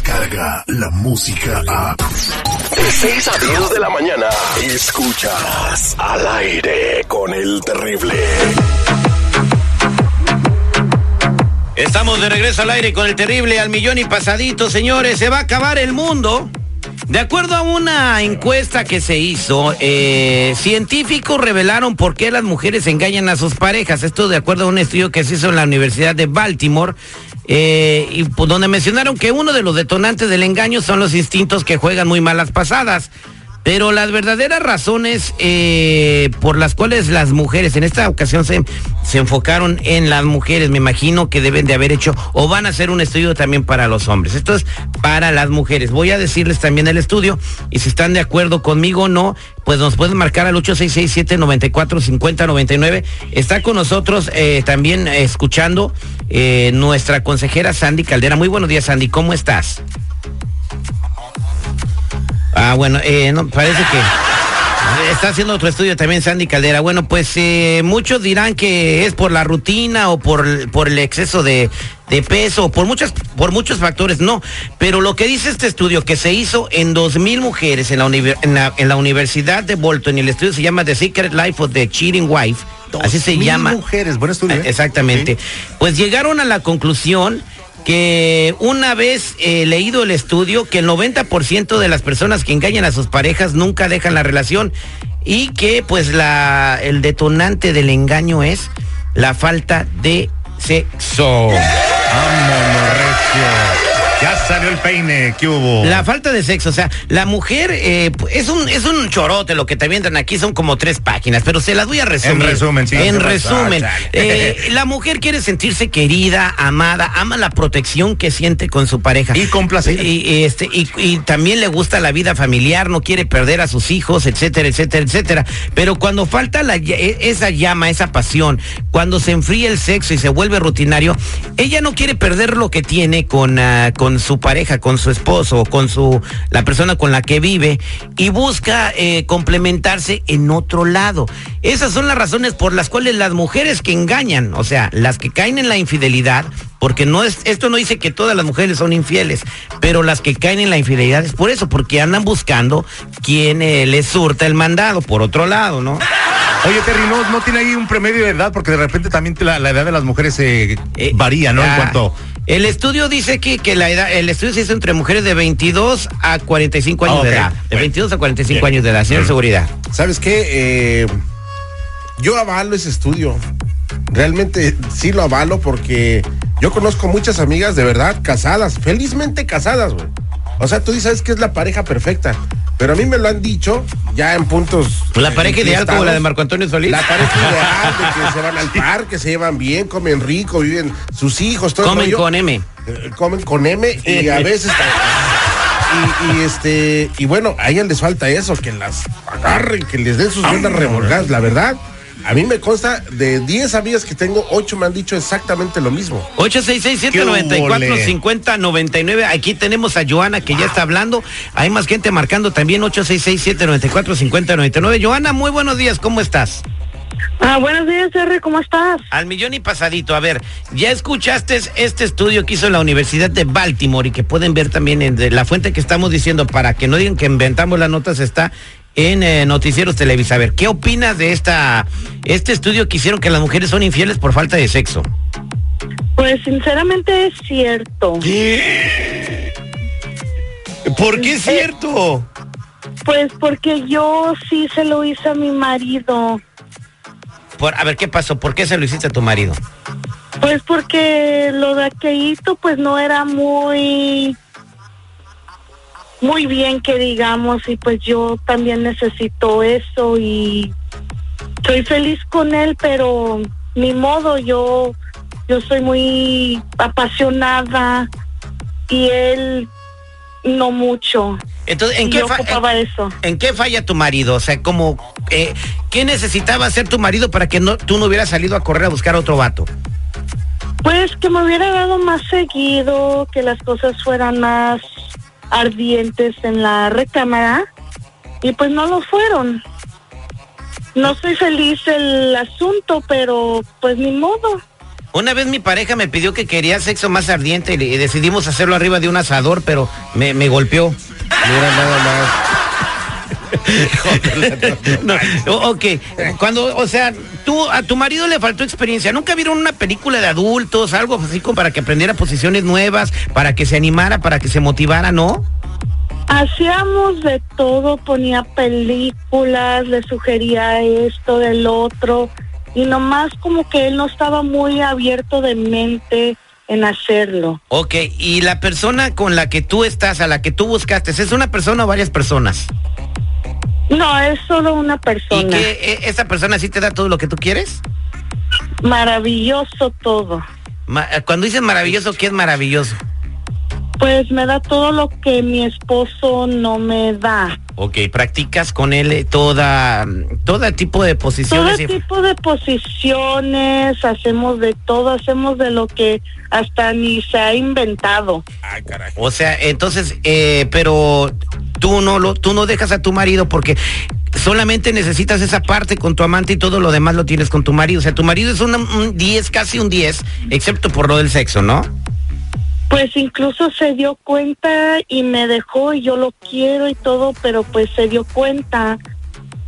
llega la música a... De 6 a 10 de la mañana, escuchas al aire con el terrible. Estamos de regreso al aire con el terrible al millón y pasadito, señores. Se va a acabar el mundo. De acuerdo a una encuesta que se hizo, eh, científicos revelaron por qué las mujeres engañan a sus parejas. Esto de acuerdo a un estudio que se hizo en la Universidad de Baltimore, eh, y pues, donde mencionaron que uno de los detonantes del engaño son los instintos que juegan muy malas pasadas. Pero las verdaderas razones eh, por las cuales las mujeres en esta ocasión se, se enfocaron en las mujeres, me imagino que deben de haber hecho o van a hacer un estudio también para los hombres. Esto es para las mujeres. Voy a decirles también el estudio y si están de acuerdo conmigo o no, pues nos pueden marcar al 866-794-5099. Está con nosotros eh, también escuchando eh, nuestra consejera Sandy Caldera. Muy buenos días, Sandy. ¿Cómo estás? Ah, bueno, eh, no, parece que está haciendo otro estudio también Sandy Caldera. Bueno, pues eh, muchos dirán que es por la rutina o por, por el exceso de, de peso, por muchas, por muchos factores, no. Pero lo que dice este estudio que se hizo en dos mil mujeres en la, univer- en, la, en la Universidad de Bolton, y el estudio se llama The Secret Life of the Cheating Wife, así se Mil llama. mujeres, buen estudio. ¿eh? Exactamente. Pues llegaron a la conclusión que una vez eh, leído el estudio, que el 90% de las personas que engañan a sus parejas nunca dejan la relación y que pues la, el detonante del engaño es la falta de sexo. Recio. Ya salió el peine, ¿qué hubo? La falta de sexo, o sea, la mujer eh, es un es un chorote lo que te avientan aquí, son como tres páginas, pero se las voy a resumir. En resumen, sí. En resumen, eh, la mujer quiere sentirse querida, amada, ama la protección que siente con su pareja. Y complacida. Y, y, este, y, y también le gusta la vida familiar, no quiere perder a sus hijos, etcétera, etcétera, etcétera. Pero cuando falta la, e- esa llama, esa pasión, cuando se enfría el sexo y se vuelve rutinario, ella no quiere perder lo que tiene con, ah, con su pareja, con su esposo, con su la persona con la que vive y busca eh, complementarse en otro lado. Esas son las razones por las cuales las mujeres que engañan, o sea, las que caen en la infidelidad, porque no es, esto no dice que todas las mujeres son infieles, pero las que caen en la infidelidad es por eso, porque andan buscando quien eh, les surta el mandado, por otro lado, ¿no? Oye, Terry, ¿no, no tiene ahí un promedio de edad? Porque de repente también la, la edad de las mujeres eh, varía, ¿no? En cuanto... El estudio dice que, que la edad, el estudio se hizo entre mujeres de 22 a 45 años Ah, de edad. De Bueno. 22 a 45 Bien. años de edad, señor Mm. seguridad. ¿Sabes qué? Eh, yo avalo ese estudio. Realmente sí lo avalo porque yo conozco muchas amigas de verdad casadas, felizmente casadas, güey. O sea, tú dices que es la pareja perfecta. Pero a mí me lo han dicho ya en puntos. La pareja eh, ideal como la de. Marco Antonio Solís. La pareja ideal de que se van al parque, se llevan bien, comen rico, viven sus hijos, todo Comen con M. Eh, comen con M y a veces y, y, este y bueno a ellas les falta eso que las agarren que les den sus buenas revolgadas la verdad a mí me consta de 10 amigas que tengo 8 me han dicho exactamente lo mismo 866-794-5099. Aquí tenemos a Joana que ya está hablando. Hay más gente marcando también 866-794-5099. Joana, muy buenos días. ¿Cómo estás? Ah, buenos días, R, ¿cómo estás? Al millón y pasadito. A ver, ya escuchaste este estudio que hizo la Universidad de Baltimore y que pueden ver también en de la fuente que estamos diciendo para que no digan que inventamos las notas está en eh, Noticieros Televisa. A ver, ¿qué opinas de esta este estudio que hicieron que las mujeres son infieles por falta de sexo? Pues sinceramente es cierto. ¿Por qué es cierto? Pues porque yo sí se lo hice a mi marido. Por, a ver, ¿qué pasó? ¿Por qué se lo hiciste a tu marido? Pues porque lo de aquellito pues no era muy muy bien que digamos y pues yo también necesito eso y soy feliz con él pero ni modo yo yo soy muy apasionada y él no mucho Entonces, ¿en qué, yo fa- ocupaba en, eso en qué falla tu marido? O sea, como, eh, ¿qué necesitaba hacer tu marido para que no, tú no hubieras salido a correr a buscar a otro vato? Pues que me hubiera dado más seguido, que las cosas fueran más ardientes en la recámara y pues no lo fueron. No soy feliz el asunto, pero pues ni modo. Una vez mi pareja me pidió que quería sexo más ardiente y decidimos hacerlo arriba de un asador, pero me, me golpeó. Mira nada más. No, ok, cuando, o sea, tú a tu marido le faltó experiencia. ¿Nunca vieron una película de adultos, algo así como para que aprendiera posiciones nuevas, para que se animara, para que se motivara, no? Hacíamos de todo, ponía películas, le sugería esto, del otro, y nomás como que él no estaba muy abierto de mente en hacerlo. Ok, y la persona con la que tú estás, a la que tú buscaste, ¿es una persona o varias personas? No, es solo una ¿Y persona. que eh, esa persona sí te da todo lo que tú quieres? Maravilloso todo. Ma- eh, Cuando dices maravilloso, ¿qué es maravilloso? Pues me da todo lo que mi esposo no me da. Ok, practicas con él eh, toda, todo tipo de Todo posiciones. y- tipo de posiciones, hacemos de todo, hacemos de lo que hasta ni se ha inventado. Ay, caray. O sea, entonces, eh, pero tú no lo, tú no dejas a tu marido porque solamente necesitas esa parte con tu amante y todo lo demás lo tienes con tu marido. O sea, tu marido es una- un 10, casi un 10, excepto por lo del sexo, ¿no? Pues incluso se dio cuenta y me dejó y yo lo quiero y todo, pero pues se dio cuenta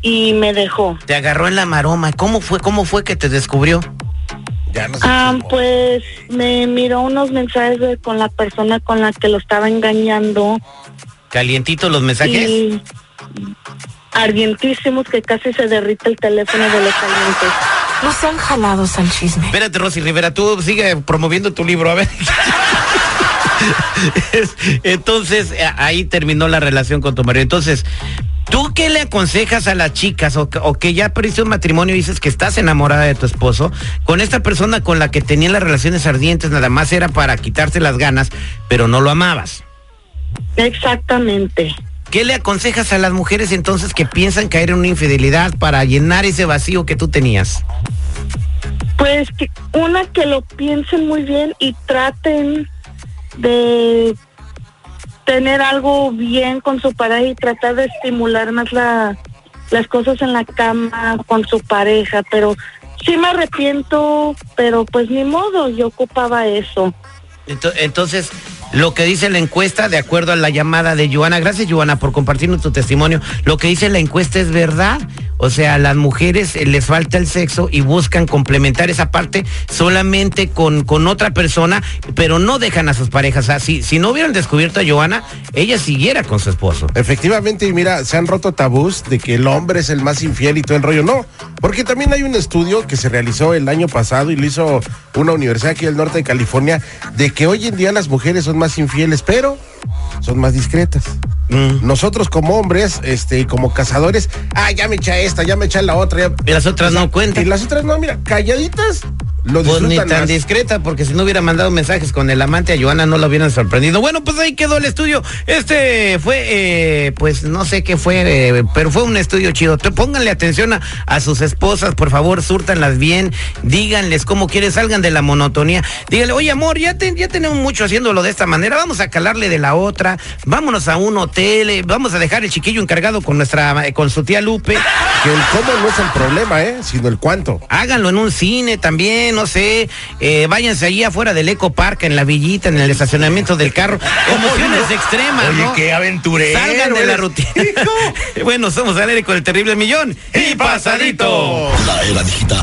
y me dejó. Te agarró en la maroma. ¿Cómo fue, cómo fue que te descubrió? Ya no sé. Ah, cómo. pues me miró unos mensajes de- con la persona con la que lo estaba engañando Calientitos los mensajes. y ardientísimos que casi se derrite el teléfono de los calientes. No sean jalados al chisme. Espérate, Rosy Rivera, tú sigue promoviendo tu libro, a ver. Es- Entonces, eh, ahí terminó la relación con tu marido. Entonces, ¿tú qué le aconsejas a las chicas o, que- o que ya perdiste un matrimonio y dices que estás enamorada de tu esposo? Con esta persona con la que tenían las relaciones ardientes, nada más era para quitarte las ganas, pero no lo amabas. Exactamente. ¿Qué le aconsejas a las mujeres entonces que piensan caer en una infidelidad para llenar ese vacío que tú tenías? Pues que una que lo piensen muy bien y traten de tener algo bien con su pareja y tratar de estimular más la, las cosas en la cama con su pareja, pero sí me arrepiento, pero pues ni modo, yo ocupaba eso. Ento- Entonces, lo que dice la encuesta, de acuerdo a la llamada de Joana, gracias Joana por compartirnos tu testimonio, lo que dice la encuesta es verdad. O sea, las mujeres eh, les falta el sexo y buscan complementar esa parte solamente con, con otra persona, pero no dejan a sus parejas. Si, si no hubieran descubierto a Joana, ella siguiera con su esposo. Efectivamente, y mira, se han roto tabús de que el hombre es el más infiel y todo el rollo. No, porque también hay un estudio que se realizó el año pasado y lo hizo una universidad aquí del norte de California, de que hoy en día las mujeres son más infieles, pero son más discretas. Mm. Nosotros como hombres, este, como cazadores, ah, ya me echa esta, ya me echa la otra. ya- Y las otras no cuentan. Y las otras no, mira, calladitas, lo Pues ni tan más. discreta, porque si no hubiera mandado mensajes con el amante a Joana no lo hubieran sorprendido. Bueno, pues ahí quedó el estudio. Este fue, eh, pues no sé qué fue, eh, pero fue un estudio chido. Te- Pónganle atención a, a sus esposas, por favor, súrtanlas bien, díganles cómo quieren, salgan de la monotonía. Díganle, oye amor, ya, te- ya tenemos mucho haciéndolo de esta manera, vamos a calarle de la otra, vámonos a un hotel, eh, vamos a dejar el chiquillo encargado con nuestra, con su tía Lupe. Que el cómo no es el problema, ¿eh? Sino el cuánto. Háganlo en un cine también, no sé. eh, váyanse allí afuera del Eco Park, en la villita, en el estacionamiento del carro. Emociones extremas, Oye, ¿no? qué aventurero. Salgan de la rutina. bueno, somos al aire con el terrible millón. Y pasadito. La era digital,